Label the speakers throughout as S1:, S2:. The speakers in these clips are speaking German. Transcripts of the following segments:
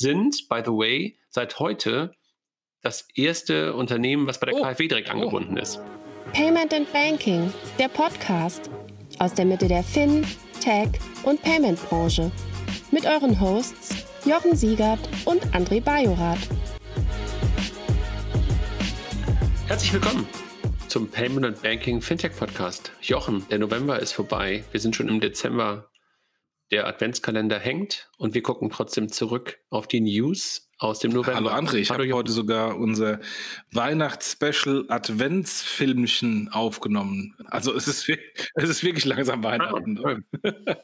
S1: sind, by the way, seit heute das erste Unternehmen, was bei der oh. KfW direkt angebunden oh. ist.
S2: Payment and Banking, der Podcast aus der Mitte der Fin, Tech und Payment Branche. Mit euren Hosts Jochen Siegert und André Bajorath.
S1: Herzlich willkommen zum Payment and Banking Fintech Podcast. Jochen, der November ist vorbei. Wir sind schon im Dezember. Der Adventskalender hängt und wir gucken trotzdem zurück auf die News aus dem November.
S3: Hallo André, ich habe heute sogar unser Weihnachtsspecial Adventsfilmchen aufgenommen. Also es ist, es ist wirklich langsam Weihnachten. Ah,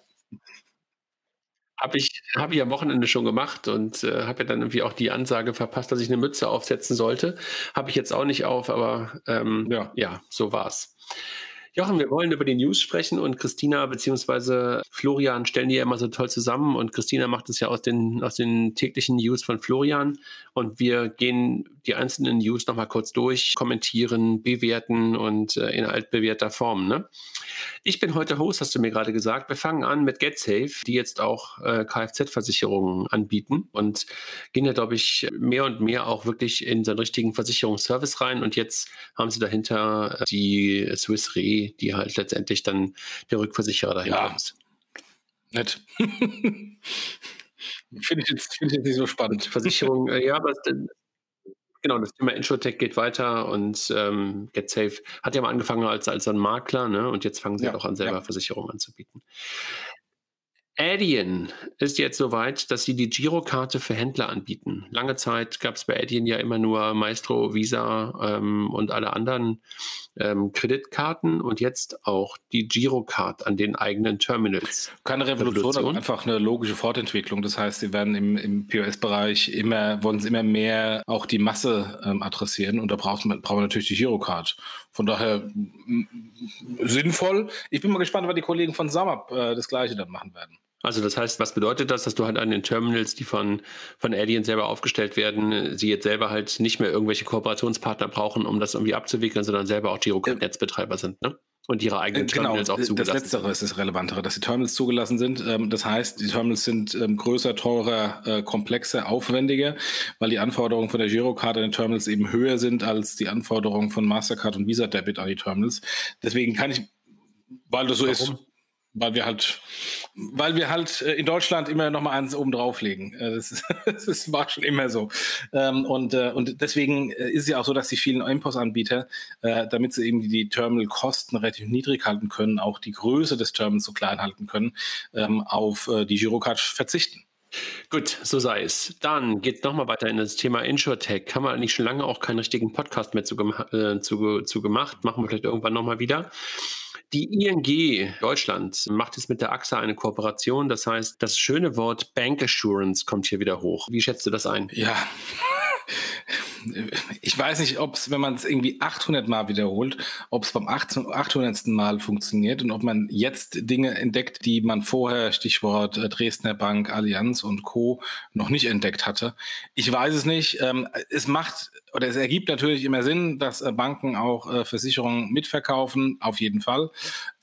S1: habe ich, hab ich am Wochenende schon gemacht und äh, habe ja dann irgendwie auch die Ansage verpasst, dass ich eine Mütze aufsetzen sollte. Habe ich jetzt auch nicht auf, aber ähm, ja. ja, so war's. Jochen, wir wollen über die News sprechen und Christina bzw. Florian stellen die ja immer so toll zusammen und Christina macht es ja aus den, aus den täglichen News von Florian und wir gehen die einzelnen News nochmal kurz durch, kommentieren, bewerten und äh, in altbewährter Form. Ne? Ich bin heute Host, hast du mir gerade gesagt. Wir fangen an mit GetSafe, die jetzt auch äh, Kfz-Versicherungen anbieten und gehen ja, glaube ich, mehr und mehr auch wirklich in so einen richtigen Versicherungsservice rein und jetzt haben sie dahinter äh, die Swiss Re die, halt letztendlich dann der Rückversicherer dahinter ja. ist.
S3: Nett. Finde ich, jetzt, find ich jetzt nicht so spannend.
S1: Versicherung, äh, ja, aber genau, das Thema Insurtech geht weiter und ähm, GetSafe hat ja mal angefangen als, als ein Makler, ne? Und jetzt fangen sie ja, halt auch an, selber ja. Versicherungen anzubieten. Adyen ist jetzt soweit, dass sie die Girokarte für Händler anbieten. Lange Zeit gab es bei Adyen ja immer nur Maestro, Visa ähm, und alle anderen ähm, Kreditkarten und jetzt auch die Girocard an den eigenen Terminals.
S3: Keine Revolution, Revolution. aber einfach eine logische Fortentwicklung. Das heißt, sie werden im, im POS-Bereich immer, wollen sie immer mehr auch die Masse ähm, adressieren und da braucht man, braucht man natürlich die Girocard. Von daher sinnvoll. Ich bin mal gespannt, wann die Kollegen von SumUp äh, das gleiche dann machen werden.
S1: Also das heißt, was bedeutet das, dass du halt an den Terminals, die von, von Adyen selber aufgestellt werden, sie jetzt selber halt nicht mehr irgendwelche Kooperationspartner brauchen, um das irgendwie abzuwickeln, sondern selber auch Girocard-Netzbetreiber sind, ne? Und ihre eigenen genau, Terminals auch zugelassen
S3: Das Letztere ist das Relevantere, dass die Terminals zugelassen sind. Ähm, das heißt, die Terminals sind ähm, größer, teurer, äh, komplexer, aufwendiger, weil die Anforderungen von der Girocard an den Terminals eben höher sind als die Anforderungen von Mastercard und Visa Debit an die Terminals. Deswegen kann ich, weil das so Warum? ist, weil wir halt, weil wir halt äh, in Deutschland immer noch mal eins oben drauflegen. Äh, das, das war schon immer so. Ähm, und, äh, und deswegen ist es ja auch so, dass die vielen Impos-Anbieter, damit sie eben die Terminal-Kosten relativ niedrig halten können, auch die Größe des Terminals so klein halten können, ähm, auf die Girocard verzichten.
S1: Gut, so sei es. Dann geht es nochmal weiter in das Thema InsurTech. Haben wir eigentlich schon lange auch keinen richtigen Podcast mehr zu, äh, zu, zu gemacht. Machen wir vielleicht irgendwann nochmal wieder. Die ING Deutschland macht jetzt mit der AXA eine Kooperation. Das heißt, das schöne Wort Bank Assurance kommt hier wieder hoch. Wie schätzt du das ein?
S3: Ja, ich weiß nicht, ob es, wenn man es irgendwie 800 Mal wiederholt, ob es beim 800. Mal funktioniert und ob man jetzt Dinge entdeckt, die man vorher, Stichwort äh, Dresdner Bank, Allianz und Co. noch nicht entdeckt hatte. Ich weiß es nicht. Ähm, es macht oder es ergibt natürlich immer Sinn, dass äh, Banken auch äh, Versicherungen mitverkaufen, auf jeden Fall.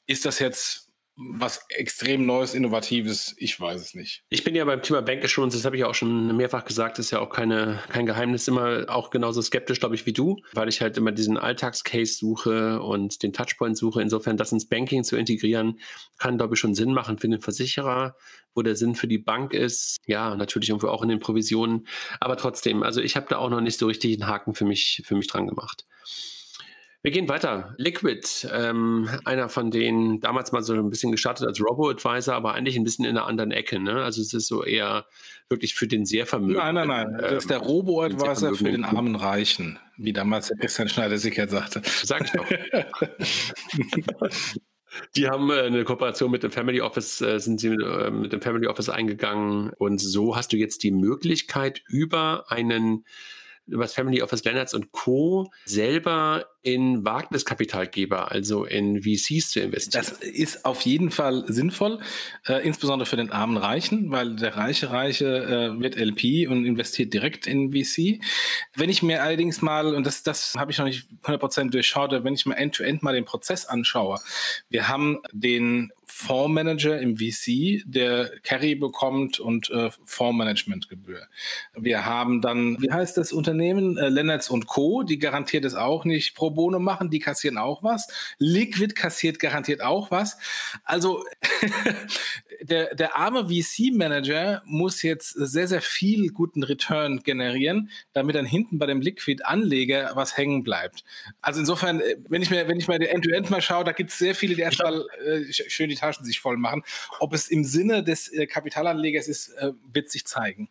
S3: Ist das jetzt was extrem Neues, Innovatives, ich weiß es nicht.
S1: Ich bin ja beim Thema Bank Assurance, das habe ich auch schon mehrfach gesagt, ist ja auch keine, kein Geheimnis, immer auch genauso skeptisch, glaube ich, wie du, weil ich halt immer diesen Alltagscase suche und den Touchpoint suche. Insofern, das ins Banking zu integrieren, kann, glaube ich, schon Sinn machen für den Versicherer, wo der Sinn für die Bank ist. Ja, natürlich irgendwo auch in den Provisionen. Aber trotzdem, also ich habe da auch noch nicht so richtig einen Haken für mich, für mich dran gemacht. Wir gehen weiter. Liquid, ähm, einer von denen damals mal so ein bisschen gestartet als Robo-Advisor, aber eigentlich ein bisschen in einer anderen Ecke. Ne? Also es ist so eher wirklich für den sehr Vermögenden.
S3: Nein, nein, nein. Das ist der ähm, Robo-Advisor für den armen Reichen, wie damals der Christian Schneider-Sickert sagte.
S1: Sag ich doch. Die haben äh, eine Kooperation mit dem Family Office, äh, sind sie äh, mit dem Family Office eingegangen und so hast du jetzt die Möglichkeit über einen über das Family Office Leonards und Co. selber in Wagniskapitalgeber, also in VCs zu investieren.
S3: Das ist auf jeden Fall sinnvoll, äh, insbesondere für den armen Reichen, weil der reiche Reiche äh, wird LP und investiert direkt in VC. Wenn ich mir allerdings mal, und das, das habe ich noch nicht 100% durchschaut, wenn ich mir end-to-end -end mal den Prozess anschaue, wir haben den Fondsmanager im VC, der Carry bekommt und äh, Fondsmanagementgebühr. Wir haben dann, wie heißt das Unternehmen? Äh, Lennartz und Co., die garantiert es auch nicht pro bono machen, die kassieren auch was. Liquid kassiert garantiert auch was. Also der, der arme VC-Manager muss jetzt sehr, sehr viel guten Return generieren, damit dann hinten bei dem Liquid-Anleger was hängen bleibt. Also insofern, äh, wenn ich mir, wenn ich mir End-to-End mal schaue, da gibt es sehr viele, die erstmal äh, schön die Taschen sich voll machen. Ob es im Sinne des äh, Kapitalanlegers ist, äh, wird sich zeigen.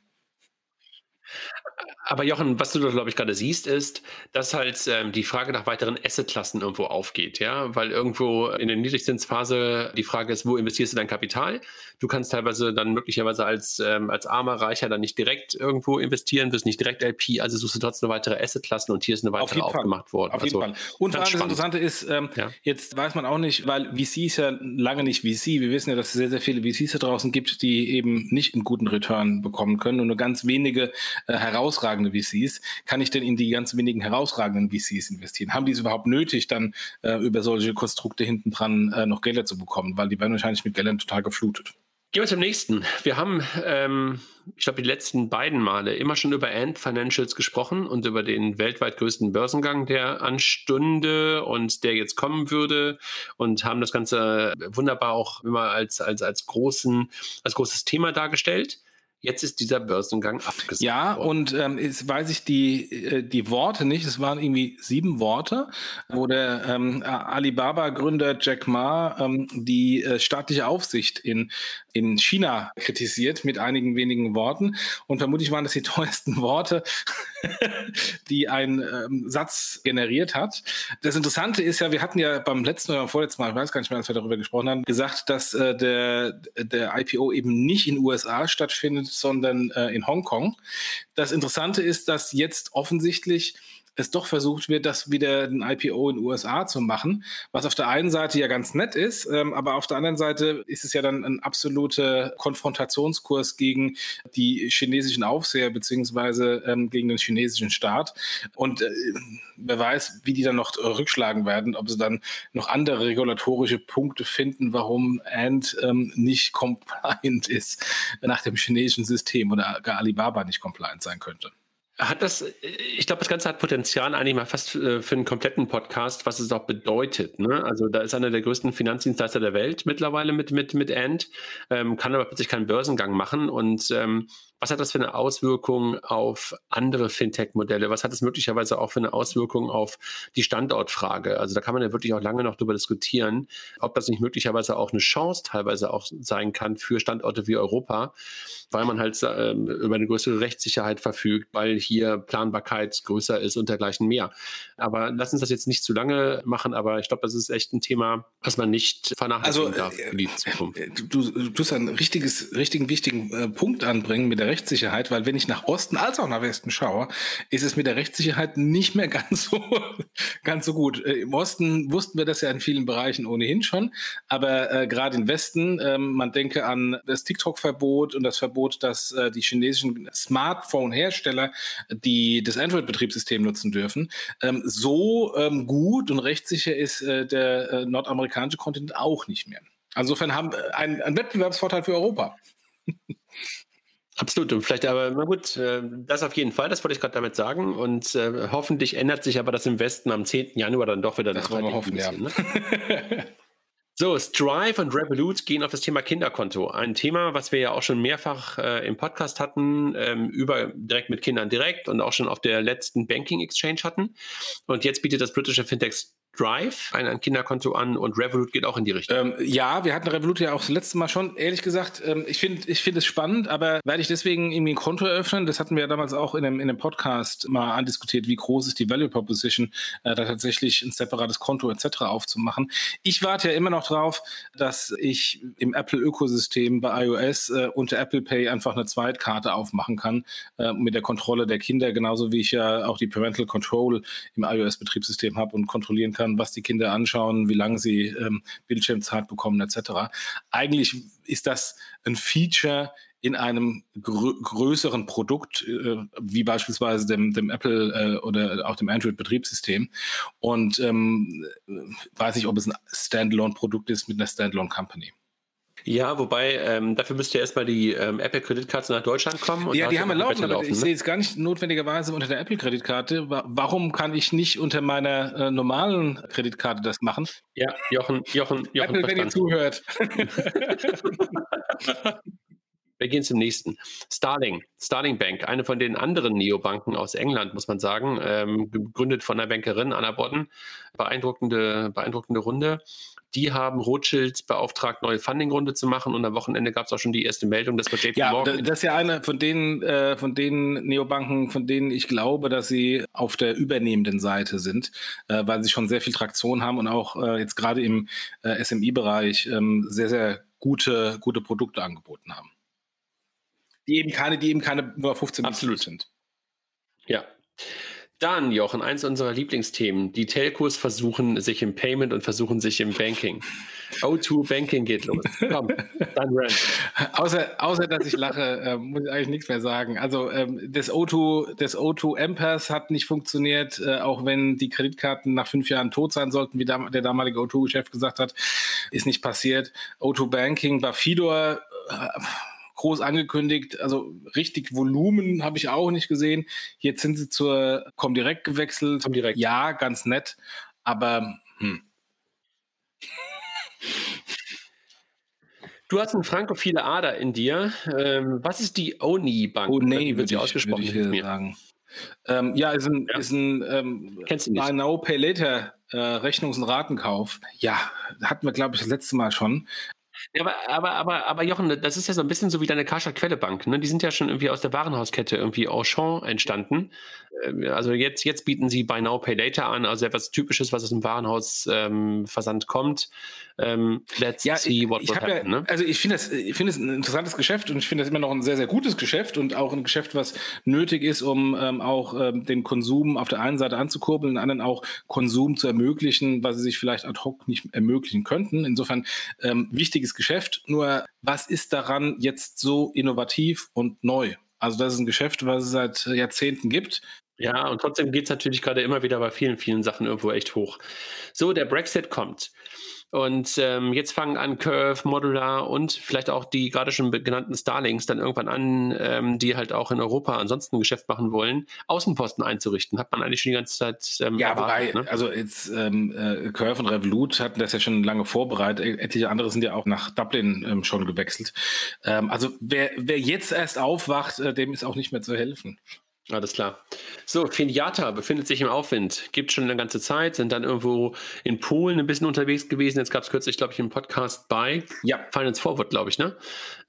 S1: Aber Jochen, was du, glaube ich, gerade siehst, ist, dass halt ähm, die Frage nach weiteren Assetklassen irgendwo aufgeht, ja, weil irgendwo in der Niedrigzinsphase die Frage ist, wo investierst du dein Kapital? Du kannst teilweise dann möglicherweise als, ähm, als armer Reicher dann nicht direkt irgendwo investieren, bist nicht direkt LP, also suchst du trotzdem weitere Assetklassen und hier ist eine weitere aufgemacht worden.
S3: Auf jeden also, Fall. Und vor allem das Interessante ist, ähm, ja. jetzt weiß man auch nicht, weil VC ist ja lange nicht VC. Wir wissen ja, dass es sehr, sehr viele VCs da draußen gibt, die eben nicht einen guten Return bekommen können und nur ganz wenige äh, herausragende VCs. Kann ich denn in die ganz wenigen herausragenden VCs investieren? Haben die es überhaupt nötig, dann äh, über solche Konstrukte hinten dran äh, noch Gelder zu bekommen? Weil die werden wahrscheinlich mit Geldern total geflutet.
S1: Gehen wir zum nächsten. Wir haben, ähm, ich glaube, die letzten beiden Male immer schon über Ant Financials gesprochen und über den weltweit größten Börsengang, der anstünde und der jetzt kommen würde und haben das Ganze wunderbar auch immer als, als, als, großen, als großes Thema dargestellt. Jetzt ist dieser Börsengang abgesagt.
S3: Ja, worden. und ähm, jetzt weiß ich die, äh, die Worte nicht. Es waren irgendwie sieben Worte, wo der ähm, Alibaba-Gründer Jack Ma ähm, die äh, staatliche Aufsicht in, in China kritisiert mit einigen wenigen Worten. Und vermutlich waren das die teuersten Worte, die ein ähm, Satz generiert hat. Das Interessante ist ja, wir hatten ja beim letzten oder vorletzten Mal, ich weiß gar nicht mehr, als wir darüber gesprochen haben, gesagt, dass äh, der, der IPO eben nicht in den USA stattfindet, sondern äh, in Hongkong. Das Interessante ist, dass jetzt offensichtlich es doch versucht wird, das wieder ein IPO in den USA zu machen, was auf der einen Seite ja ganz nett ist, ähm, aber auf der anderen Seite ist es ja dann ein absoluter Konfrontationskurs gegen die chinesischen Aufseher beziehungsweise ähm, gegen den chinesischen Staat. Und äh, wer weiß, wie die dann noch rückschlagen werden, ob sie dann noch andere regulatorische Punkte finden, warum Ant ähm, nicht compliant ist nach dem chinesischen System oder gar Alibaba nicht compliant sein könnte.
S1: Hat das, ich glaube, das Ganze hat Potenzial eigentlich mal fast äh, für einen kompletten Podcast, was es auch bedeutet. Ne? Also da ist einer der größten Finanzdienstleister der Welt mittlerweile mit, mit, mit Ant, ähm, kann aber plötzlich keinen Börsengang machen und ähm, was hat das für eine Auswirkung auf andere Fintech-Modelle? Was hat das möglicherweise auch für eine Auswirkung auf die Standortfrage? Also da kann man ja wirklich auch lange noch drüber diskutieren, ob das nicht möglicherweise auch eine Chance teilweise auch sein kann für Standorte wie Europa, weil man halt äh, über eine größere Rechtssicherheit verfügt, weil hier Planbarkeit größer ist und dergleichen mehr. Aber lass uns das jetzt nicht zu lange machen, aber ich glaube, das ist echt ein Thema, was man nicht vernachlässigen also, darf
S3: äh, Zukunft. Du, du tust einen richtiges, richtigen, wichtigen äh, Punkt anbringen mit der Rechtssicherheit, weil wenn ich nach Osten als auch nach Westen schaue, ist es mit der Rechtssicherheit nicht mehr ganz so, ganz so gut. Äh, Im Osten wussten wir das ja in vielen Bereichen ohnehin schon, aber äh, gerade im Westen, äh, man denke an das TikTok-Verbot und das Verbot, dass äh, die chinesischen Smartphone-Hersteller die das Android-Betriebssystem nutzen dürfen. Ähm, so ähm, gut und rechtssicher ist äh, der äh, nordamerikanische Kontinent auch nicht mehr. Insofern haben einen, einen Wettbewerbsvorteil für Europa.
S1: Absolut. Und vielleicht aber, na gut, äh, das auf jeden Fall, das wollte ich gerade damit sagen. Und äh, hoffentlich ändert sich aber das im Westen am 10. Januar dann doch wieder.
S3: Das wollen wir hoffen, ja. Ne?
S1: So, Strive und Revolut gehen auf das Thema Kinderkonto. Ein Thema, was wir ja auch schon mehrfach äh, im Podcast hatten, ähm, über direkt mit Kindern direkt und auch schon auf der letzten Banking Exchange hatten. Und jetzt bietet das britische Fintech Drive ein, ein Kinderkonto an und Revolut geht auch in die Richtung.
S3: Ähm, ja, wir hatten Revolut ja auch das letzte Mal schon. Ehrlich gesagt, ähm, ich finde ich find es spannend, aber werde ich deswegen irgendwie ein Konto eröffnen? Das hatten wir ja damals auch in einem, in einem Podcast mal andiskutiert, wie groß ist die Value Proposition, äh, da tatsächlich ein separates Konto etc. aufzumachen. Ich warte ja immer noch drauf, dass ich im Apple-Ökosystem bei iOS äh, unter Apple Pay einfach eine Zweitkarte aufmachen kann äh, mit der Kontrolle der Kinder, genauso wie ich ja auch die Parental Control im iOS-Betriebssystem habe und kontrollieren kann kann, was die Kinder anschauen, wie lange sie ähm, Bildschirmzeit bekommen etc. Eigentlich ist das ein Feature in einem grö größeren Produkt, äh, wie beispielsweise dem, dem Apple äh, oder auch dem Android-Betriebssystem. Und ähm, weiß nicht, ob es ein Standalone-Produkt ist mit einer Standalone-Company.
S1: Ja, wobei, ähm, dafür müsste ja erstmal die ähm, Apple-Kreditkarte nach Deutschland kommen.
S3: ja, die haben wir laufen, aber laufen, ich ne? sehe jetzt gar nicht notwendigerweise unter der Apple-Kreditkarte. Warum kann ich nicht unter meiner äh, normalen Kreditkarte das machen?
S1: Ja, Jochen, Jochen, Jochen.
S3: Apple, wenn ihr zuhört.
S1: Wir gehen zum nächsten. Starling, Starling Bank, eine von den anderen Neobanken aus England, muss man sagen, ähm, gegründet von der Bankerin Anna Bodden. Beeindruckende, beeindruckende Runde. Die haben Rothschild beauftragt, neue Funding-Runde zu machen und am Wochenende gab es auch schon die erste Meldung, dass
S3: wir JP ja, Morgan. Das ist ja eine von den, äh, von den Neobanken, von denen ich glaube, dass sie auf der übernehmenden Seite sind, äh, weil sie schon sehr viel Traktion haben und auch äh, jetzt gerade im äh, SMI-Bereich ähm, sehr, sehr gute, gute Produkte angeboten haben. Die eben keine, die eben keine nur 15
S1: Absolut sind. Ja. Dann, Jochen, eins unserer Lieblingsthemen. Die Telcos versuchen sich im Payment und versuchen sich im Banking. O2 Banking geht los. Komm,
S3: dann Rand. Außer, außer, dass ich lache, äh, muss ich eigentlich nichts mehr sagen. Also ähm, das O2, das O2 Ampers hat nicht funktioniert, äh, auch wenn die Kreditkarten nach fünf Jahren tot sein sollten, wie dam der damalige O2-Chef gesagt hat, ist nicht passiert. O2 Banking, Bafidor, äh, groß angekündigt. Also richtig Volumen habe ich auch nicht gesehen. Jetzt sind sie zur Comdirect gewechselt.
S1: Comdirect.
S3: Ja, ganz nett. Aber hm.
S1: Du hast eine frankophile Ader in dir. Ähm, was ist die ONI Bank?
S3: ONI wird sie ausgesprochen. Würde ich sagen. Ähm, ja, ist ein, ja. ist ein ähm,
S1: Kennst du nicht?
S3: Now Pay Later äh, Rechnungs- und Ratenkauf. Ja, hatten wir, glaube ich, das letzte Mal schon.
S1: Ja, aber, aber, aber, aber Jochen, das ist ja so ein bisschen so wie deine Karstadt Quellebank. Ne? Die sind ja schon irgendwie aus der Warenhauskette irgendwie Auchan entstanden. Ähm, also jetzt, jetzt bieten sie Buy Now, Pay Later an, also etwas Typisches, was aus dem Warenhausversand ähm, kommt. Ähm,
S3: let's ja, see what will happen. Ja, ne? Also ich finde das, ich finde es ein interessantes Geschäft und ich finde das immer noch ein sehr, sehr gutes Geschäft und auch ein Geschäft, was nötig ist, um ähm, auch ähm, den Konsum auf der einen Seite anzukurbeln, und anderen auch Konsum zu ermöglichen, was sie sich vielleicht ad hoc nicht ermöglichen könnten. Insofern ähm, wichtiges Geschäft. Nur was ist daran jetzt so innovativ und neu? Also das ist ein Geschäft, was es seit Jahrzehnten gibt.
S1: Ja, und trotzdem geht es natürlich gerade immer wieder bei vielen, vielen Sachen irgendwo echt hoch. So, der Brexit kommt. Und ähm, jetzt fangen an Curve, Modular und vielleicht auch die gerade schon genannten Starlings dann irgendwann an, ähm, die halt auch in Europa ansonsten ein Geschäft machen wollen, Außenposten einzurichten. Hat man eigentlich schon die ganze Zeit
S3: ähm, Ja, erwartet, wobei, ne? also jetzt ähm, äh, Curve und Revolut hatten das ja schon lange vorbereitet. Etliche andere sind ja auch nach Dublin ähm, schon gewechselt. Ähm, also wer, wer jetzt erst aufwacht, äh, dem ist auch nicht mehr zu helfen.
S1: Alles klar. So, Finiata befindet sich im Aufwind. Gibt schon eine ganze Zeit, sind dann irgendwo in Polen ein bisschen unterwegs gewesen. Jetzt gab es kürzlich, glaube ich, einen Podcast bei
S3: ja.
S1: Finance Forward, glaube ich, ne?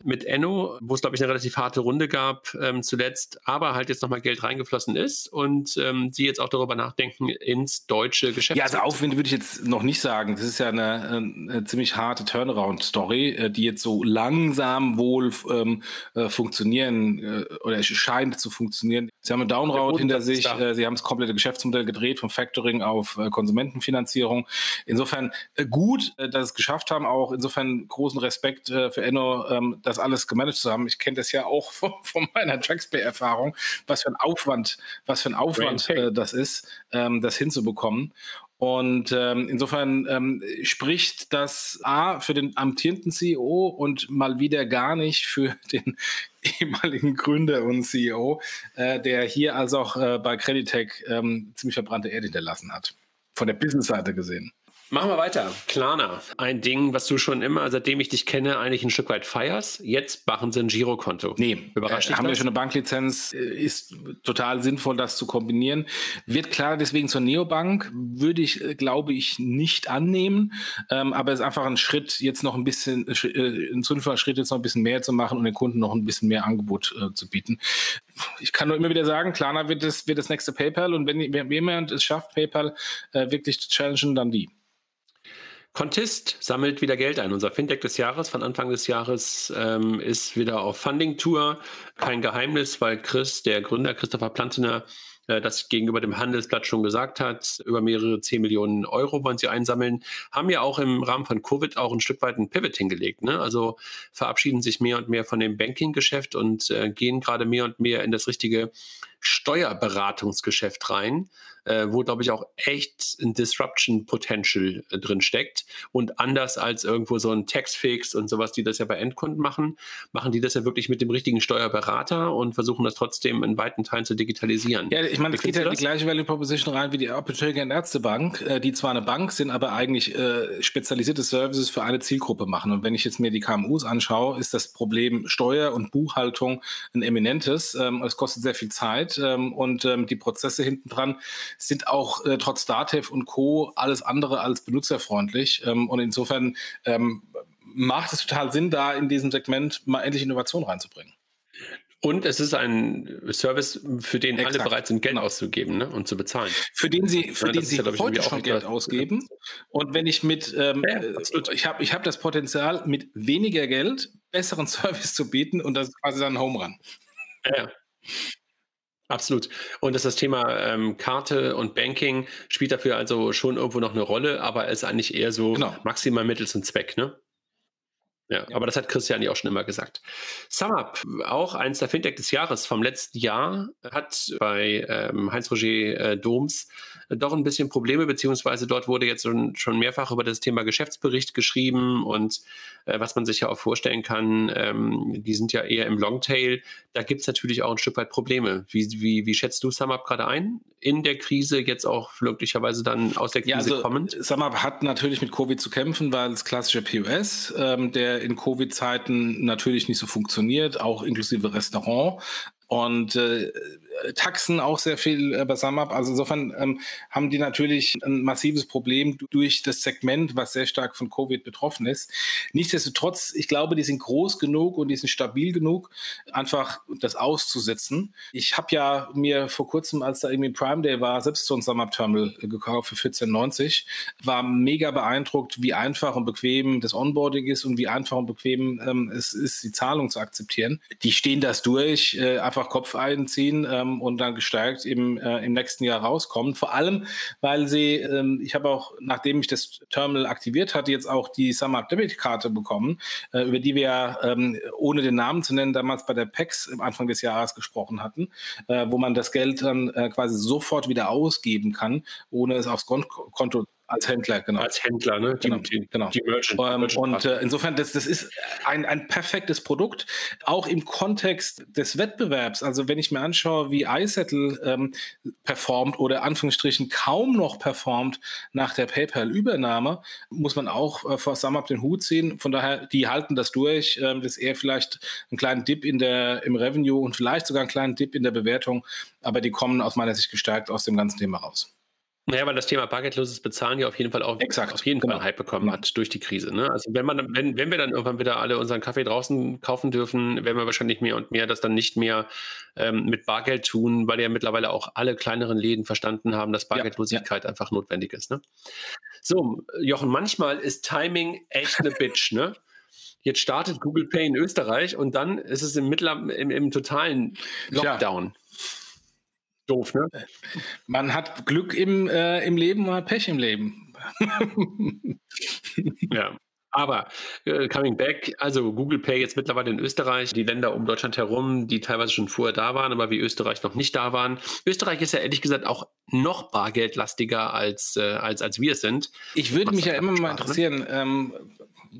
S1: Mit Enno, wo es, glaube ich, eine relativ harte Runde gab ähm, zuletzt, aber halt jetzt nochmal Geld reingeflossen ist und ähm, sie jetzt auch darüber nachdenken, ins deutsche Geschäft
S3: Ja, also Aufwind würde ich jetzt noch nicht sagen. Das ist ja eine, eine ziemlich harte Turnaround-Story, äh, die jetzt so langsam wohl ähm, äh, funktionieren äh, oder scheint zu funktionieren. Sie haben einen Downround hinter sich. Äh, Sie haben das komplette Geschäftsmodell gedreht vom Factoring auf äh, Konsumentenfinanzierung. Insofern äh, gut, dass Sie es geschafft haben. Auch insofern großen Respekt für Enno, ähm, das alles gemanagt zu haben. Ich kenne das ja auch von, von meiner Traxpay-Erfahrung, was für ein Aufwand, was für ein Aufwand das ist, ähm, das hinzubekommen. Und ähm, insofern ähm, spricht das A für den amtierenden CEO und mal wieder gar nicht für den ehemaligen Gründer und CEO, äh, der hier also auch äh, bei Creditec ähm, ziemlich verbrannte Erde hinterlassen hat. Von der Business-Seite gesehen.
S1: Machen wir weiter. Klarna. Ein Ding, was du schon immer, seitdem ich dich kenne, eigentlich ein Stück weit feierst. Jetzt machen sie ein Girokonto.
S3: Nee, überrascht äh, haben wir schon eine Banklizenz. Äh, ist total sinnvoll, das zu kombinieren. Wird klar deswegen zur Neobank. Würde ich, äh, glaube ich, nicht annehmen. Ähm, aber es ist einfach ein Schritt, jetzt noch ein bisschen, äh, ein sinnvoller Schritt, jetzt noch ein bisschen mehr zu machen und den Kunden noch ein bisschen mehr Angebot äh, zu bieten. Ich kann nur immer wieder sagen, Klarna wird das, wird das nächste PayPal und wenn, wenn jemand es schafft, PayPal äh, wirklich zu challengen, dann die.
S1: Contist sammelt wieder Geld ein. Unser Fintech des Jahres von Anfang des Jahres ähm, ist wieder auf Funding-Tour. Kein Geheimnis, weil Chris, der Gründer Christopher Plantener, äh, das gegenüber dem Handelsblatt schon gesagt hat. Über mehrere 10 Millionen Euro wollen sie einsammeln. Haben ja auch im Rahmen von Covid auch ein Stück weit ein Pivot hingelegt. Ne? Also verabschieden sich mehr und mehr von dem Banking-Geschäft und äh, gehen gerade mehr und mehr in das richtige Steuerberatungsgeschäft rein, äh, wo, glaube ich, auch echt ein Disruption Potential äh, drin steckt. Und anders als irgendwo so ein Taxfix und sowas, die das ja bei Endkunden machen, machen die das ja wirklich mit dem richtigen Steuerberater und versuchen das trotzdem in weiten Teilen zu digitalisieren.
S3: Ja, ich meine, es geht ja die gleiche Value Proposition rein wie die Apotheke und Ärztebank, äh, die zwar eine Bank sind, aber eigentlich äh, spezialisierte Services für eine Zielgruppe machen. Und wenn ich jetzt mir die KMUs anschaue, ist das Problem Steuer und Buchhaltung ein eminentes. Ähm, es kostet sehr viel Zeit ähm, und ähm, die Prozesse hinten dran sind auch äh, trotz Datev und Co. alles andere als benutzerfreundlich. Ähm, und insofern ähm, macht es total Sinn, da in diesem Segment mal endlich Innovation reinzubringen.
S1: Und es ist ein Service, für den Exakt. alle bereit sind, Geld auszugeben ne? und zu bezahlen.
S3: Für den sie, für ja, den sie ja, heute schon Geld ausgeben. Und wenn ich mit, ähm, ja, äh, ich habe ich hab das Potenzial, mit weniger Geld besseren Service zu bieten und das ist quasi dann Home Run.
S1: Ja. Absolut. Und das, das Thema ähm, Karte und Banking spielt dafür also schon irgendwo noch eine Rolle, aber ist eigentlich eher so genau. maximal Mittel zum Zweck, ne? Ja, ja, aber das hat Christian ja auch schon immer gesagt. SumUp, auch eins der Fintech des Jahres vom letzten Jahr, hat bei ähm, Heinz-Roger äh, Doms doch ein bisschen Probleme, beziehungsweise dort wurde jetzt schon, mehrfach über das Thema Geschäftsbericht geschrieben und äh, was man sich ja auch vorstellen kann, ähm, die sind ja eher im Longtail. Da gibt es natürlich auch ein Stück weit Probleme. Wie, wie, wie schätzt du SumUp gerade ein? In der Krise, jetzt auch möglicherweise dann aus der Krise ja, also, kommend?
S3: SumUp hat natürlich mit Covid zu kämpfen, weil es klassischer POS, ähm, der in Covid-Zeiten natürlich nicht so funktioniert, auch inklusive Restaurant. Und äh, Taxen auch sehr viel äh, bei SumUp. Also insofern ähm, haben die natürlich ein massives Problem durch das Segment, was sehr stark von Covid betroffen ist. Nichtsdestotrotz, ich glaube, die sind groß genug und die sind stabil genug, einfach das auszusetzen. Ich habe ja mir vor kurzem, als da irgendwie Prime Day war, selbst so ein SumUp Terminal gekauft für 14,90. War mega beeindruckt, wie einfach und bequem das Onboarding ist und wie einfach und bequem ähm, es ist, die Zahlung zu akzeptieren. Die stehen das durch, äh, einfach Kopf einziehen. Ähm, ähm, und dann gestärkt im, äh, im nächsten Jahr rauskommen. Vor allem, weil sie, ähm, ich habe auch, nachdem ich das Terminal aktiviert hatte, jetzt auch die Summer Debit Karte bekommen, äh, über die wir, ähm, ohne den Namen zu nennen, damals bei der PEX im Anfang des Jahres gesprochen hatten, äh, wo man das Geld dann äh, quasi sofort wieder ausgeben kann, ohne es aufs Konto als Händler,
S1: genau. Als Händler, ne?
S3: Die, genau. Die, genau. die Merchant. Ähm, Merchant und äh, insofern, das, das ist ein, ein perfektes Produkt, auch im Kontext des Wettbewerbs. Also wenn ich mir anschaue, wie iSettle ähm, performt oder Anführungsstrichen kaum noch performt nach der PayPal-Übernahme, muss man auch äh, vor SumUp den Hut ziehen. Von daher, die halten das durch. Ähm, das ist eher vielleicht einen kleinen Dip in der, im Revenue und vielleicht sogar einen kleinen Dip in der Bewertung, aber die kommen aus meiner Sicht gestärkt aus dem ganzen Thema raus.
S1: Naja, weil das Thema bargeldloses Bezahlen ja auf jeden Fall auch
S3: Exakt,
S1: auf jeden genau. Fall Hype bekommen genau. hat durch die Krise. Ne? Also wenn man, wenn, wenn wir dann irgendwann wieder alle unseren Kaffee draußen kaufen dürfen, werden wir wahrscheinlich mehr und mehr das dann nicht mehr ähm, mit Bargeld tun, weil ja mittlerweile auch alle kleineren Läden verstanden haben, dass Bargeldlosigkeit ja. einfach notwendig ist. Ne? So, Jochen, manchmal ist Timing echt eine Bitch, ne? Jetzt startet Google Pay in Österreich und dann ist es im, Mittler, im, im totalen Lockdown.
S3: Ja. Doof, ne? Man hat Glück im, äh, im Leben, man hat Pech im Leben.
S1: ja. Aber äh, coming back, also Google Pay jetzt mittlerweile in Österreich, die Länder um Deutschland herum, die teilweise schon vorher da waren, aber wie Österreich noch nicht da waren. Österreich ist ja ehrlich gesagt auch noch bargeldlastiger als, äh, als, als wir es sind.
S3: Ich würde mich ja immer mal ne? interessieren, ne? ähm,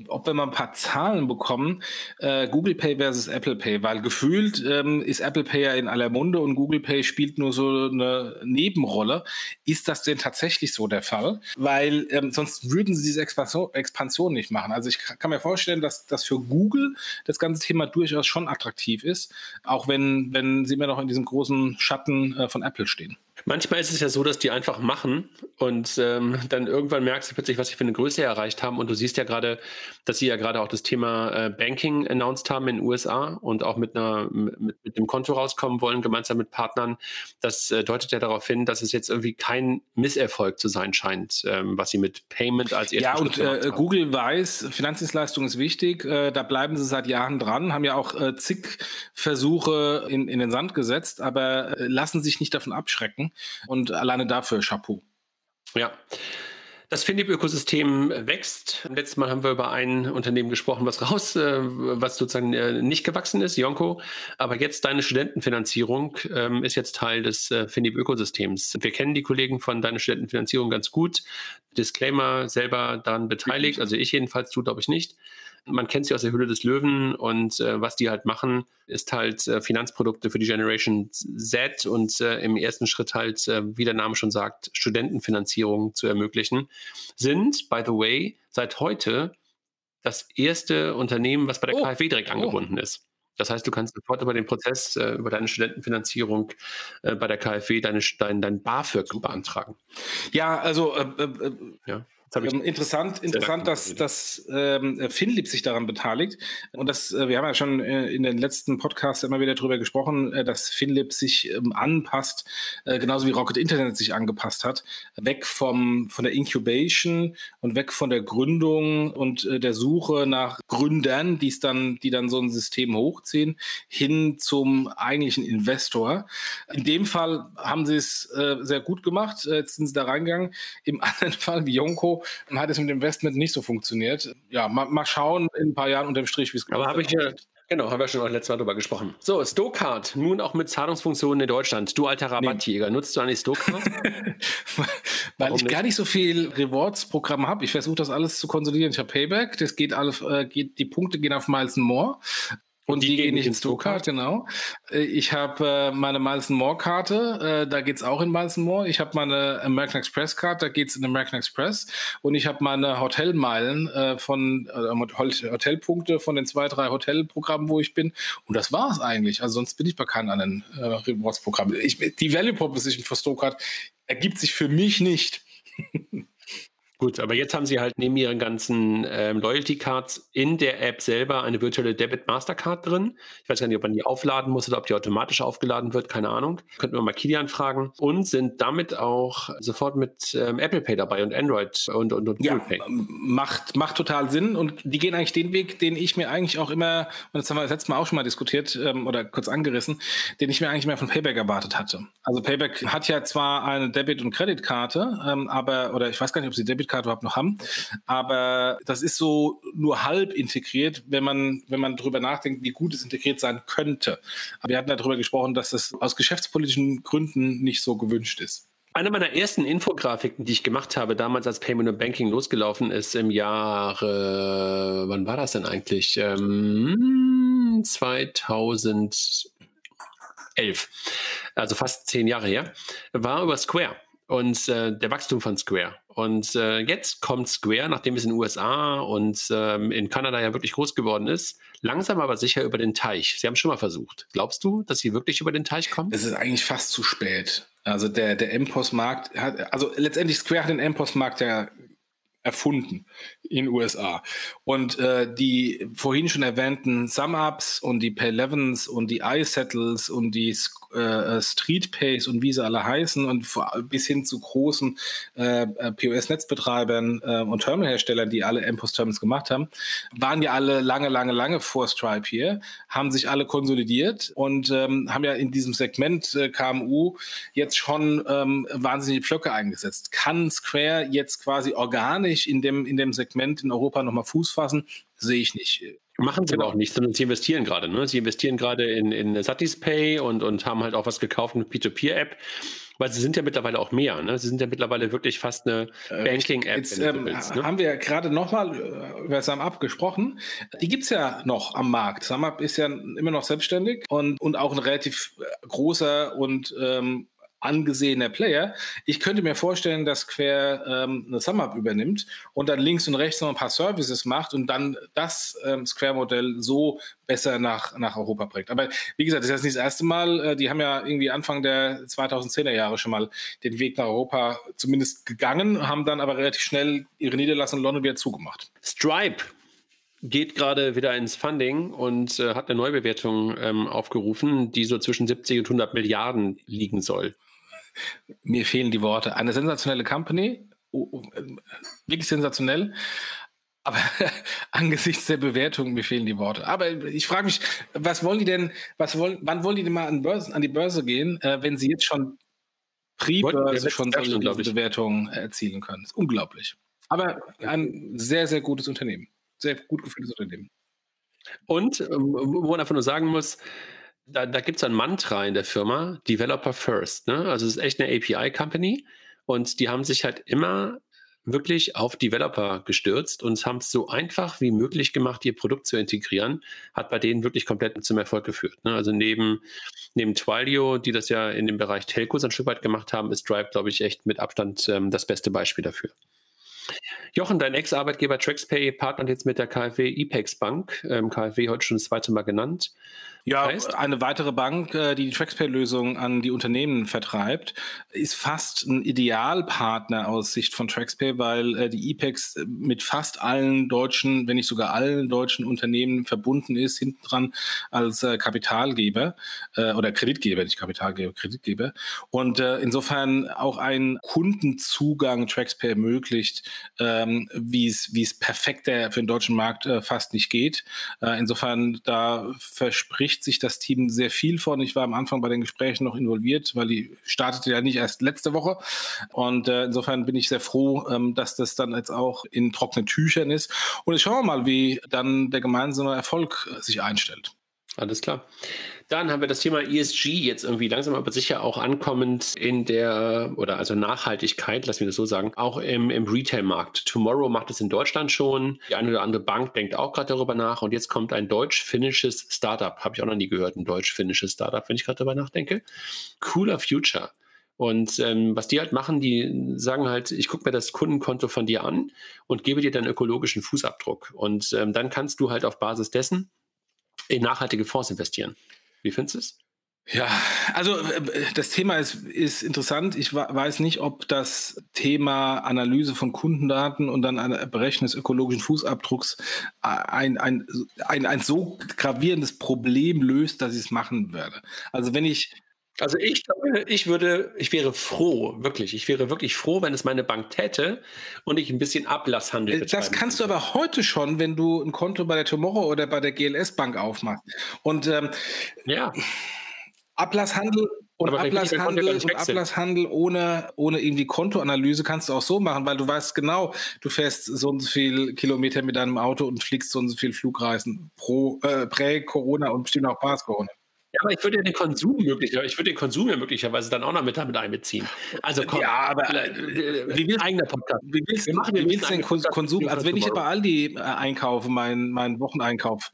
S3: ob wir mal ein paar Zahlen bekommen, äh, Google Pay versus Apple Pay, weil gefühlt ähm, ist Apple Pay ja in aller Munde und Google Pay spielt nur so eine Nebenrolle. Ist das denn tatsächlich so der Fall? Weil ähm, sonst würden sie diese Expansion, Expansion nicht machen. Also ich kann mir vorstellen, dass das für Google das ganze Thema durchaus schon attraktiv ist, auch wenn, wenn sie immer noch in diesem großen Schatten äh, von Apple stehen.
S1: Manchmal ist es ja so, dass die einfach machen und ähm, dann irgendwann merkst du plötzlich, was sie für eine Größe erreicht haben. Und du siehst ja gerade, dass sie ja gerade auch das Thema äh, Banking announced haben in den USA und auch mit, einer, mit, mit dem Konto rauskommen wollen, gemeinsam mit Partnern. Das äh, deutet ja darauf hin, dass es jetzt irgendwie kein Misserfolg zu sein scheint, ähm, was sie mit Payment als
S3: erstes Ja, und äh, Google weiß, Finanzdienstleistung ist wichtig. Äh, da bleiben sie seit Jahren dran, haben ja auch äh, zig Versuche in, in den Sand gesetzt, aber äh, lassen sich nicht davon abschrecken. Und alleine dafür Chapeau.
S1: Ja. Das Finlib-Ökosystem wächst. Letztes Mal haben wir über ein Unternehmen gesprochen, was raus, äh, was sozusagen äh, nicht gewachsen ist, Yonko. Aber jetzt deine Studentenfinanzierung ähm, ist jetzt Teil des äh, Finlib-Ökosystems. Wir kennen die Kollegen von deiner Studentenfinanzierung ganz gut. Disclaimer selber daran beteiligt, also ich jedenfalls, du glaube ich nicht. Man kennt sie aus der Hülle des Löwen und äh, was die halt machen, ist halt äh, Finanzprodukte für die Generation Z und äh, im ersten Schritt halt, äh, wie der Name schon sagt, Studentenfinanzierung zu ermöglichen. Sind, by the way, seit heute das erste Unternehmen, was bei der oh. KfW direkt oh. angebunden ist. Das heißt, du kannst sofort über den Prozess, äh, über deine Studentenfinanzierung äh, bei der KfW deine, dein, dein BAföG beantragen.
S3: Ja, also äh, äh, äh ja. Ähm, interessant, interessant, dass, dass ähm, Finlip sich daran beteiligt. Und das, äh, wir haben ja schon äh, in den letzten Podcasts immer wieder darüber gesprochen, äh, dass Finlip sich ähm, anpasst, äh, genauso wie Rocket Internet sich angepasst hat, weg vom, von der Incubation und weg von der Gründung und äh, der Suche nach Gründern, die's dann, die dann so ein System hochziehen, hin zum eigentlichen Investor. In dem Fall haben sie es äh, sehr gut gemacht. Jetzt sind sie da reingegangen. Im anderen Fall, wie Jonko, hat es mit dem Investment nicht so funktioniert. Ja, mal, mal schauen in ein paar Jahren unterm Strich, wie es
S1: geht. Aber habe ich ja, Genau, haben wir schon auch letztes Mal drüber gesprochen. So, Stokart, nun auch mit Zahlungsfunktionen in Deutschland. Du alter Rabattjäger, nee. nutzt du eigentlich Stokart?
S3: Weil Warum ich nicht? gar nicht so viel Rewards-Programme habe. Ich versuche das alles zu konsolidieren. Ich habe Payback, das geht alle, äh, geht, die Punkte gehen auf Miles More. Und die, die gehen nicht ins Stokart, genau. Äh, ich habe äh, meine Miles More Karte, äh, da geht's auch in Miles More. Ich habe meine American Express Karte, da geht's in American Express. Und ich habe meine Hotelmeilen äh, von äh, Hotelpunkte von den zwei, drei Hotelprogrammen, wo ich bin. Und das war's eigentlich. Also sonst bin ich bei keinem anderen äh, Rewards-Programm. Die Value Proposition für Stokart ergibt sich für mich nicht.
S1: Gut, aber jetzt haben Sie halt neben Ihren ganzen ähm, Loyalty-Cards in der App selber eine virtuelle Debit Mastercard drin. Ich weiß gar nicht, ob man die aufladen muss oder ob die automatisch aufgeladen wird, keine Ahnung. Könnten wir mal Kilian fragen. Und sind damit auch sofort mit ähm, Apple Pay dabei und Android und, und, und
S3: Google ja, Pay. Macht, macht total Sinn und die gehen eigentlich den Weg, den ich mir eigentlich auch immer, und das haben wir das letzte Mal auch schon mal diskutiert ähm, oder kurz angerissen, den ich mir eigentlich mehr von Payback erwartet hatte. Also Payback hat ja zwar eine Debit- und Kreditkarte, ähm, aber, oder ich weiß gar nicht, ob sie Debit Karte überhaupt noch haben. Aber das ist so nur halb integriert, wenn man, wenn man darüber nachdenkt, wie gut es integriert sein könnte. Aber wir hatten darüber gesprochen, dass das aus geschäftspolitischen Gründen nicht so gewünscht ist.
S1: Eine meiner ersten Infografiken, die ich gemacht habe, damals als Payment und Banking losgelaufen ist, im Jahre, wann war das denn eigentlich? Ähm, 2011, also fast zehn Jahre her, war über Square und äh, der Wachstum von Square. Und äh, jetzt kommt Square, nachdem es in den USA und ähm, in Kanada ja wirklich groß geworden ist, langsam aber sicher über den Teich. Sie haben schon mal versucht. Glaubst du, dass sie wirklich über den Teich kommen?
S3: Es ist eigentlich fast zu spät. Also der, der MPOS-Markt hat, also letztendlich Square hat den MPOS-Markt ja erfunden in den USA. Und äh, die vorhin schon erwähnten Sum-Ups und die Pay-Elevens und die iSettles und die äh, Street Pays und wie sie alle heißen und bis hin zu großen äh, äh POS-Netzbetreibern äh, und Terminalherstellern, die alle MPOS-Terminals gemacht haben, waren ja alle lange, lange, lange vor Stripe hier, haben sich alle konsolidiert und ähm, haben ja in diesem Segment äh, KMU jetzt schon ähm, wahnsinnige Pflöcke eingesetzt. Kann Square jetzt quasi organisch in dem, in dem Segment in Europa nochmal Fuß fassen? Sehe ich nicht.
S1: Machen sie genau. aber auch nicht, sondern sie investieren gerade. Ne? Sie investieren gerade in, in Satispay und, und haben halt auch was gekauft mit P2P-App, weil sie sind ja mittlerweile auch mehr. Ne? Sie sind ja mittlerweile wirklich fast eine äh, Banking-App.
S3: Jetzt ähm, willst, ne? haben wir gerade nochmal äh, über SumUp gesprochen. Die gibt es ja noch am Markt. SumUp ist ja immer noch selbstständig und, und auch ein relativ äh, großer und ähm, angesehener Player. Ich könnte mir vorstellen, dass Square ähm, eine SumUp übernimmt und dann links und rechts noch ein paar Services macht und dann das ähm, Square-Modell so besser nach, nach Europa bringt. Aber wie gesagt, das ist nicht das erste Mal. Äh, die haben ja irgendwie Anfang der 2010er Jahre schon mal den Weg nach Europa zumindest gegangen, haben dann aber relativ schnell ihre Niederlassung in London wieder zugemacht.
S1: Stripe geht gerade wieder ins Funding und äh, hat eine Neubewertung ähm, aufgerufen, die so zwischen 70 und 100 Milliarden liegen soll.
S3: Mir fehlen die Worte. Eine sensationelle Company, wirklich sensationell. Aber angesichts der Bewertung, mir fehlen die Worte. Aber ich frage mich, was wollen die denn, was wollen, wann wollen die denn mal an, Börsen, an die Börse gehen, äh, wenn sie jetzt schon Pre-Börse schon solche Bewertungen erzielen können? Das ist unglaublich. Aber ein sehr, sehr gutes Unternehmen. Sehr gut gefühltes Unternehmen.
S1: Und ähm, wo man einfach nur sagen muss, da, da gibt es ein Mantra in der Firma, Developer First. Ne? Also es ist echt eine API-Company und die haben sich halt immer wirklich auf Developer gestürzt und haben es so einfach wie möglich gemacht, ihr Produkt zu integrieren, hat bei denen wirklich komplett zum Erfolg geführt. Ne? Also neben, neben Twilio, die das ja in dem Bereich Telcos ein Stück weit gemacht haben, ist Stripe, glaube ich, echt mit Abstand ähm, das beste Beispiel dafür. Jochen, dein Ex-Arbeitgeber TraxPay partnert jetzt mit der KfW IPEX Bank, ähm, KfW heute schon das zweite Mal genannt.
S3: Ja, heißt? eine weitere Bank, äh, die die TraxPay-Lösung an die Unternehmen vertreibt, ist fast ein Idealpartner aus Sicht von TraxPay, weil äh, die IPEX mit fast allen deutschen, wenn nicht sogar allen deutschen Unternehmen verbunden ist, hinten dran als äh, Kapitalgeber oder Kreditgeber, nicht Kapitalgeber, Kreditgeber. Und insofern auch ein Kundenzugang TraxPay ermöglicht, ähm, wie es perfekter für den deutschen Markt fast nicht geht. Insofern da verspricht sich das Team sehr viel von. Ich war am Anfang bei den Gesprächen noch involviert, weil die startete ja nicht erst letzte Woche. Und äh, insofern bin ich sehr froh, ähm, dass das dann jetzt auch in trockenen Tüchern ist. Und ich schaue mal, wie dann der gemeinsame Erfolg sich einstellt.
S1: Alles klar. Dann haben wir das Thema ESG jetzt irgendwie langsam aber sicher auch ankommend in der, oder also Nachhaltigkeit, lass mich das so sagen, auch im, im Retail-Markt. Tomorrow macht es in Deutschland schon. Die eine oder andere Bank denkt auch gerade darüber nach. Und jetzt kommt ein deutsch-finnisches Startup. Habe ich auch noch nie gehört, ein deutsch-finnisches Startup, wenn ich gerade darüber nachdenke. Cooler Future. Und ähm, was die halt machen, die sagen halt, ich gucke mir das Kundenkonto von dir an und gebe dir dann ökologischen Fußabdruck. Und ähm, dann kannst du halt auf Basis dessen in nachhaltige Fonds investieren. Wie findest du es?
S3: Ja, also äh, das Thema ist, ist interessant. Ich weiß nicht, ob das Thema Analyse von Kundendaten und dann ein Berechnen des ökologischen Fußabdrucks ein, ein, ein, ein so gravierendes Problem löst, dass ich es machen werde. Also wenn ich
S1: also ich, ich würde, ich wäre froh, wirklich, ich wäre wirklich froh, wenn es meine Bank täte und ich ein bisschen Ablasshandel
S3: betreiben Das kannst könnte. du aber heute schon, wenn du ein Konto bei der Tomorrow oder bei der GLS Bank aufmachst. Und ähm, ja. Ablasshandel und Ablasshandel und Ablasshandel ohne, ohne irgendwie Kontoanalyse kannst du auch so machen, weil du weißt genau, du fährst so und so viel Kilometer mit deinem Auto und fliegst so und so viel Flugreisen pro äh, Prä-Corona und bestimmt auch Post-Corona.
S1: Ja, aber ich würde den Konsum möglicherweise, ich würde den Konsum ja möglicherweise dann auch noch mit damit einbeziehen. Also
S3: komm, ja, aber äh, wie willst, eigener Podcast. Wie willst, wir machen, wie willst du den Konsum? Also wenn ich bei Aldi äh, einkaufe, meinen mein Wocheneinkauf,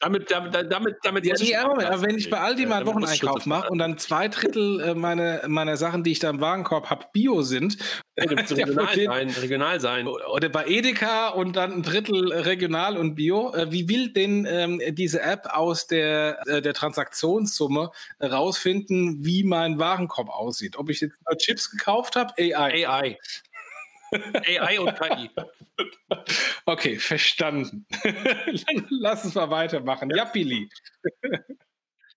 S1: damit, damit, damit, damit
S3: ja, nee, aber wenn ich bei Aldi mal einen Wocheneinkauf mache und dann zwei Drittel äh, meine, meiner Sachen, die ich da im Wagenkorb habe, Bio sind.
S1: regional, sein, regional sein.
S3: Oder bei Edeka und dann ein Drittel regional und Bio. Äh, wie will denn ähm, diese App aus der, äh, der Transaktionssumme rausfinden, wie mein Warenkorb aussieht? Ob ich jetzt Chips gekauft habe?
S1: AI. AI. AI und KI.
S3: Okay, verstanden. Lass uns mal weitermachen. Jappili.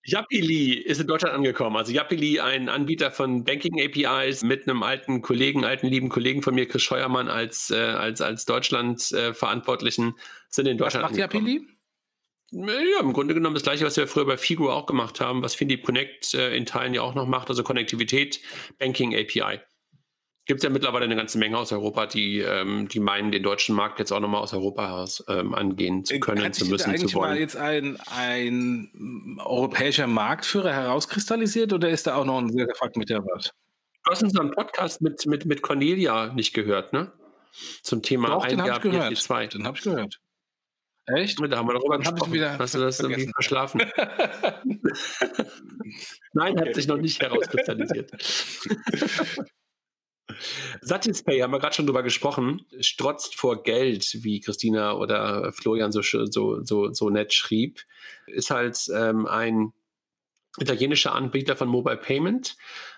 S1: Yappili ist in Deutschland angekommen. Also Yappili, ein Anbieter von Banking APIs mit einem alten Kollegen, alten lieben Kollegen von mir, Chris Scheuermann, als, äh, als, als Deutschland-Verantwortlichen, äh, sind in Deutschland was macht angekommen. Yappili? Ja, im Grunde genommen das gleiche, was wir früher bei Figo auch gemacht haben, was Findy Connect äh, in Teilen ja auch noch macht, also Konnektivität, Banking API gibt es ja mittlerweile eine ganze Menge aus Europa, die, ähm, die meinen, den deutschen Markt jetzt auch nochmal aus Europa heraus ähm, angehen zu äh, können, Hat zu müssen,
S3: eigentlich zu wollen. mal jetzt ein, ein europäischer Marktführer herauskristallisiert oder ist da auch noch ein sehr gefragter Wert?
S1: Du hast unseren Podcast mit, mit, mit Cornelia nicht gehört, ne? Zum Thema
S3: Doch, den habe ich gehört. Den habe ich gehört.
S1: Echt? Da haben wir darüber Dann gesprochen. Wieder Hast du das vergessen. irgendwie verschlafen? Nein, hat sich noch nicht herauskristallisiert. Satispay haben wir gerade schon drüber gesprochen, strotzt vor Geld, wie Christina oder Florian so, so, so, so nett schrieb. Ist halt ähm, ein italienischer Anbieter von Mobile Payment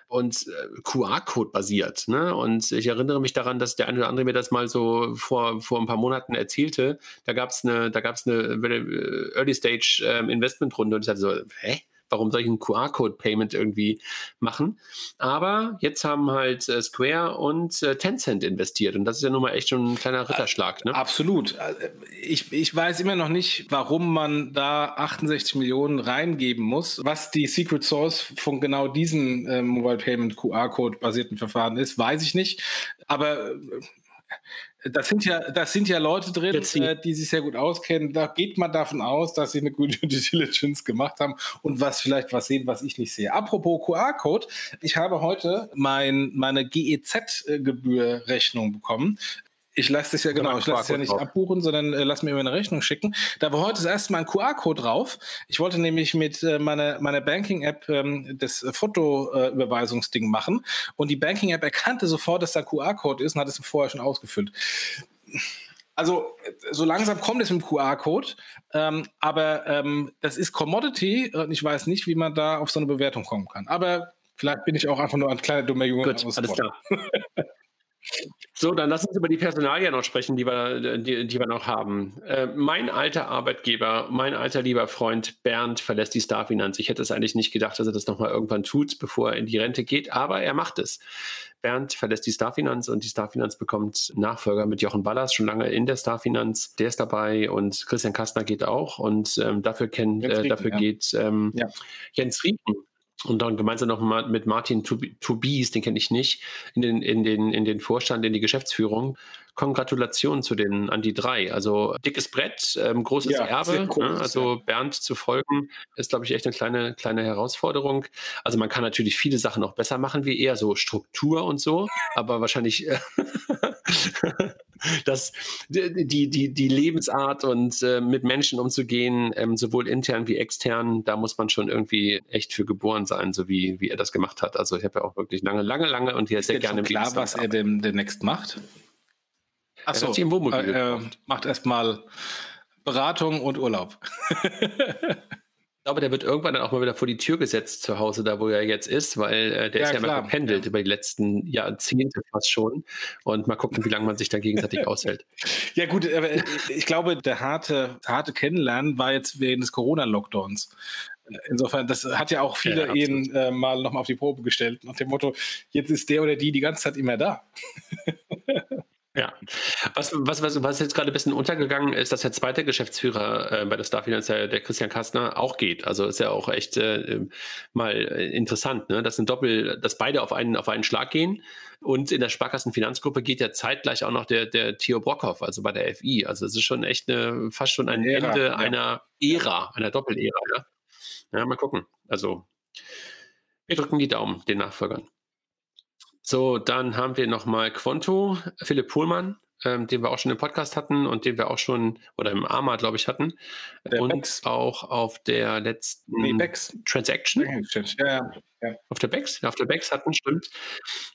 S1: und äh, QR-Code basiert. Ne? Und ich erinnere mich daran, dass der eine oder andere mir das mal so vor, vor ein paar Monaten erzählte. Da gab es eine, eine äh, Early Stage ähm, Investmentrunde und ich dachte so, hä? Warum soll ich ein QR-Code-Payment irgendwie machen? Aber jetzt haben halt äh, Square und äh, Tencent investiert und das ist ja nun mal echt schon ein kleiner Ritterschlag. Ne?
S3: Absolut. Äh, ich, ich weiß immer noch nicht, warum man da 68 Millionen reingeben muss. Was die Secret Source von genau diesen äh, Mobile Payment QR-Code basierten Verfahren ist, weiß ich nicht. Aber äh, das sind ja, das sind ja Leute drin, äh, die sich sehr gut auskennen. Da geht man davon aus, dass sie eine gute Due Diligence gemacht haben und was vielleicht was sehen, was ich nicht sehe. Apropos QR-Code, ich habe heute mein, meine GEZ-Gebührrechnung bekommen ich lasse das ja genau, ich lasse es ja nicht drauf. abbuchen, sondern äh, lass mir immer eine Rechnung schicken. Da war heute das erste Mal ein QR-Code drauf. Ich wollte nämlich mit äh, meiner, meiner Banking-App ähm, das Fotoüberweisungsding äh, machen und die Banking-App erkannte sofort, dass da QR-Code ist und hat es vorher schon ausgefüllt. Also so langsam kommt es mit dem QR-Code, ähm, aber ähm, das ist Commodity und ich weiß nicht, wie man da auf so eine Bewertung kommen kann. Aber vielleicht bin ich auch einfach nur ein kleiner dummer Junge.
S1: Gut, alles klar. So, dann lass uns über die Personalien noch sprechen, die wir, die, die wir noch haben. Äh, mein alter Arbeitgeber, mein alter lieber Freund Bernd verlässt die Starfinanz. Ich hätte es eigentlich nicht gedacht, dass er das nochmal irgendwann tut, bevor er in die Rente geht, aber er macht es. Bernd verlässt die Starfinanz und die Starfinanz bekommt Nachfolger mit Jochen Ballas, schon lange in der Starfinanz. Der ist dabei und Christian Kastner geht auch und ähm, dafür, kennt, äh, dafür ja. geht ähm, ja. Jens Rieken und dann gemeinsam noch mal mit Martin Tobies, den kenne ich nicht, in den, in, den, in den Vorstand, in die Geschäftsführung. Kongratulationen zu den an die drei. Also dickes Brett, ähm, großes ja, Erbe. Groß, ne? Also Bernd zu folgen, ist, glaube ich, echt eine kleine, kleine Herausforderung. Also man kann natürlich viele Sachen noch besser machen, wie eher so Struktur und so, aber wahrscheinlich äh, dass die, die, die Lebensart und äh, mit Menschen umzugehen, ähm, sowohl intern wie extern, da muss man schon irgendwie echt für geboren sein, so wie, wie er das gemacht hat. Also ich habe ja auch wirklich lange, lange, lange und hier sehr gerne
S3: klar, was er dem, demnächst macht? Achso, äh, äh, macht erstmal Beratung und Urlaub.
S1: Ich glaube, der wird irgendwann dann auch mal wieder vor die Tür gesetzt zu Hause, da wo er jetzt ist, weil äh, der ja, ist ja klar. mal gependelt ja. über die letzten Jahrzehnte fast schon. Und mal gucken, wie lange man sich da gegenseitig aushält.
S3: Ja, gut, aber äh, ich glaube, der harte, harte Kennenlernen war jetzt während des Corona-Lockdowns. Insofern, das hat ja auch viele ja, Ehen äh, mal nochmal auf die Probe gestellt, nach dem Motto, jetzt ist der oder die die ganze Zeit immer da.
S1: Ja, was, was, was, was jetzt gerade ein bisschen untergegangen ist, dass der zweite Geschäftsführer äh, bei der Starfinanz, der, der Christian Kastner, auch geht. Also ist ja auch echt äh, mal äh, interessant, ne? dass ein Doppel, dass beide auf einen, auf einen Schlag gehen. Und in der Sparkassenfinanzgruppe geht ja zeitgleich auch noch der, der Theo Brockhoff, also bei der FI. Also es ist schon echt eine, fast schon ein Ära, Ende ja. einer Ära, einer Doppel-Ära. Ja? ja, mal gucken. Also wir drücken die Daumen den Nachfolgern. So, dann haben wir nochmal Quanto, Philipp Pohlmann, ähm, den wir auch schon im Podcast hatten und den wir auch schon, oder im AMA, glaube ich, hatten. Der und Bex. auch auf der letzten nee, Bex. Transaction. Ja, ja, ja. Auf der Bex, ja, auf der Bex hatten, stimmt.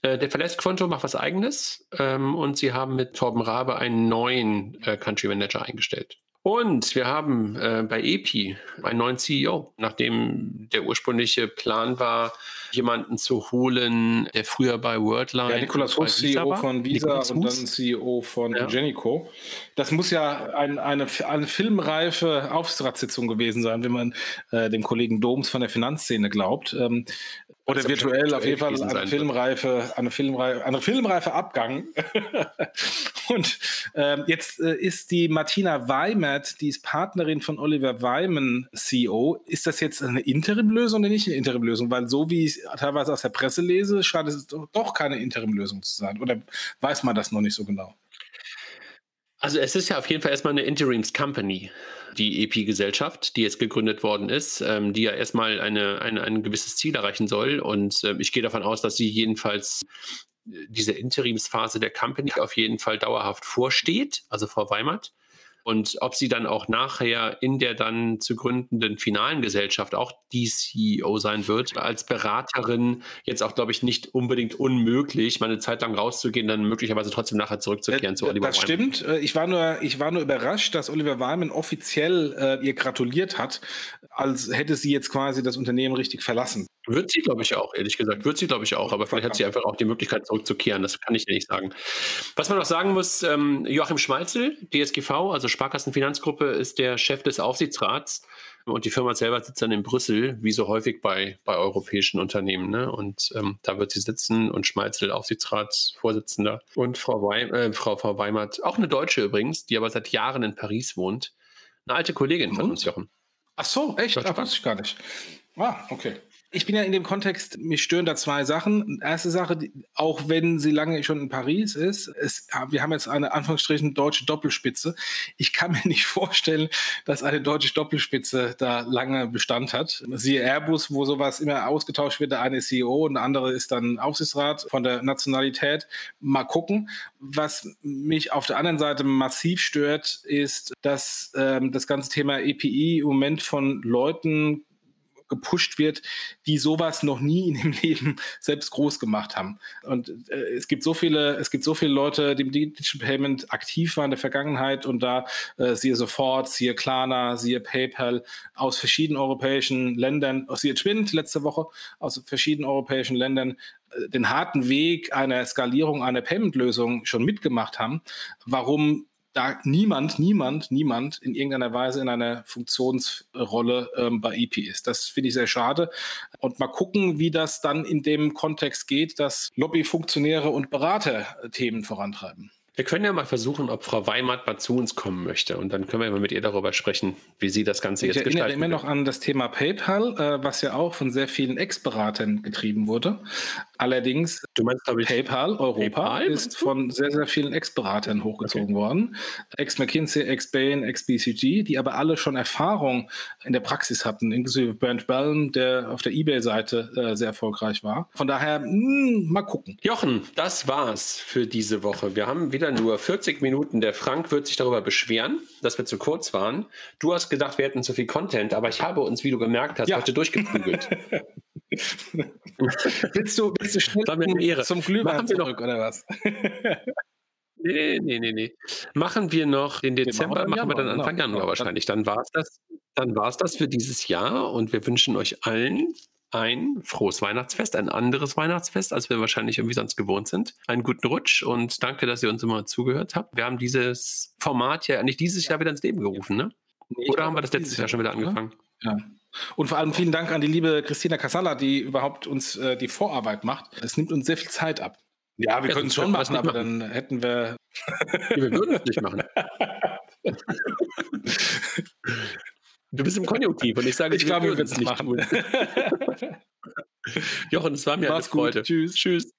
S1: Äh, der verlässt Quanto, macht was eigenes ähm, und sie haben mit Torben Rabe einen neuen äh, Country Manager eingestellt. Und wir haben äh, bei EPI einen neuen CEO, nachdem der ursprüngliche Plan war, jemanden zu holen, der früher bei Worldline. Ja,
S3: Nikolaus Huss, CEO von Visa und dann CEO von ja. Genico. Das muss ja ein, eine, eine filmreife Aufsichtsratssitzung gewesen sein, wenn man äh, dem Kollegen Doms von der Finanzszene glaubt. Ähm, oder virtuell auf jeden Fall eine Filmreife, eine Filmreife, eine Filmreife Abgang. und ähm, jetzt äh, ist die Martina Weimert, die ist Partnerin von Oliver Weimann, CEO. Ist das jetzt eine Interimlösung oder nicht eine Interimlösung? Weil so wie ich es teilweise aus der Presse lese, scheint es doch keine Interimlösung zu sein. Oder weiß man das noch nicht so genau?
S1: Also es ist ja auf jeden Fall erstmal eine Interims Company, die EP-Gesellschaft, die jetzt gegründet worden ist, ähm, die ja erstmal eine, eine, ein gewisses Ziel erreichen soll. Und äh, ich gehe davon aus, dass sie jedenfalls äh, diese Interimsphase der Company auf jeden Fall dauerhaft vorsteht, also Frau Weimert. Und ob sie dann auch nachher in der dann zu gründenden finalen Gesellschaft auch die CEO sein wird, als Beraterin jetzt auch, glaube ich, nicht unbedingt unmöglich, mal eine Zeit lang rauszugehen, dann möglicherweise trotzdem nachher zurückzukehren
S3: äh,
S1: zu
S3: Oliver Das Wyman. stimmt. Äh, ich war, nur, ich war nur überrascht, dass Oliver Wyman offiziell äh, ihr gratuliert hat, als hätte sie jetzt quasi das Unternehmen richtig verlassen.
S1: Wird sie, glaube ich, auch, ehrlich gesagt. Wird sie, glaube ich, auch. Aber vielleicht hat sie einfach auch die Möglichkeit, zurückzukehren. Das kann ich dir nicht sagen. Was man noch sagen muss, ähm, Joachim Schmalzel, DSGV, also Sparkassenfinanzgruppe, ist der Chef des Aufsichtsrats. Und die Firma selber sitzt dann in Brüssel, wie so häufig bei, bei europäischen Unternehmen. Ne? Und ähm, da wird sie sitzen und Schmalzel, Aufsichtsratsvorsitzender. Und Frau, Weim, äh, Frau, Frau Weimert, auch eine Deutsche übrigens, die aber seit Jahren in Paris wohnt. Eine alte Kollegin von mhm. uns, Jochen.
S3: Ach so, echt? Das wusste ich gar nicht. Ah, okay. Ich bin ja in dem Kontext, mich stören da zwei Sachen. Erste Sache, auch wenn sie lange schon in Paris ist, es, wir haben jetzt eine Anführungsstrichen deutsche Doppelspitze. Ich kann mir nicht vorstellen, dass eine deutsche Doppelspitze da lange Bestand hat. Siehe Airbus, wo sowas immer ausgetauscht wird. Der eine ist CEO und der andere ist dann Aufsichtsrat von der Nationalität. Mal gucken. Was mich auf der anderen Seite massiv stört, ist, dass ähm, das ganze Thema EPI im Moment von Leuten gepusht wird, die sowas noch nie in dem Leben selbst groß gemacht haben. Und äh, es gibt so viele, es gibt so viele Leute, die im Digital Payment aktiv waren in der Vergangenheit und da äh, siehe sofort, siehe Klarna, siehe PayPal aus verschiedenen europäischen Ländern, siehe Twint letzte Woche aus verschiedenen europäischen Ländern äh, den harten Weg einer Skalierung einer Payment-Lösung schon mitgemacht haben. Warum da niemand, niemand, niemand in irgendeiner Weise in einer Funktionsrolle ähm, bei EP ist. Das finde ich sehr schade. Und mal gucken, wie das dann in dem Kontext geht, dass Lobbyfunktionäre und Berater Themen vorantreiben.
S1: Wir können ja mal versuchen, ob Frau Weimart mal zu uns kommen möchte. Und dann können wir mal mit ihr darüber sprechen, wie sie das Ganze
S3: ich
S1: jetzt gestaltet.
S3: Ich erinnere immer noch an das Thema PayPal, äh, was ja auch von sehr vielen Ex-Beratern getrieben wurde. Allerdings,
S1: du meinst, ich,
S3: PayPal Europa PayPal? ist von sehr, sehr vielen Ex-Beratern hochgezogen okay. worden. Ex-McKinsey, Ex-Bain, Ex-BCG, die aber alle schon Erfahrung in der Praxis hatten, inklusive Bernd Bellin, der auf der Ebay-Seite äh, sehr erfolgreich war. Von daher, mh, hm, mal gucken.
S1: Jochen, das war's für diese Woche. Wir haben wieder nur 40 Minuten. Der Frank wird sich darüber beschweren, dass wir zu kurz waren. Du hast gedacht, wir hätten zu viel Content, aber ich habe uns, wie du gemerkt hast, ja. heute durchgeprügelt.
S3: willst, du, willst du schnell
S1: zum Glühwein zurück, oder was? Nee, nee, nee, nee. Machen wir noch den Dezember, machen, machen wir dann Anfang. Januar genau. wahrscheinlich. Dann war es das, dann war es das für dieses Jahr und wir wünschen euch allen ein frohes Weihnachtsfest, ein anderes Weihnachtsfest, als wir wahrscheinlich irgendwie sonst gewohnt sind. Einen guten Rutsch und danke, dass ihr uns immer zugehört habt. Wir haben dieses Format ja nicht dieses Jahr wieder ins Leben gerufen, ne? Nee, Oder haben wir das letztes Jahr schon wieder angefangen?
S3: Ja. Und vor allem vielen Dank an die liebe Christina Casalla, die überhaupt uns äh, die Vorarbeit macht. Es nimmt uns sehr viel Zeit ab.
S1: Ja, wir ja, können es schon machen, aber machen. dann hätten wir. wir würden es nicht machen. Du bist im Konjunktiv und ich sage,
S3: ich glaube, wir würden es nicht machen.
S1: Jochen, es war mir
S3: Mach's eine Freude.
S1: Tschüss. Tschüss.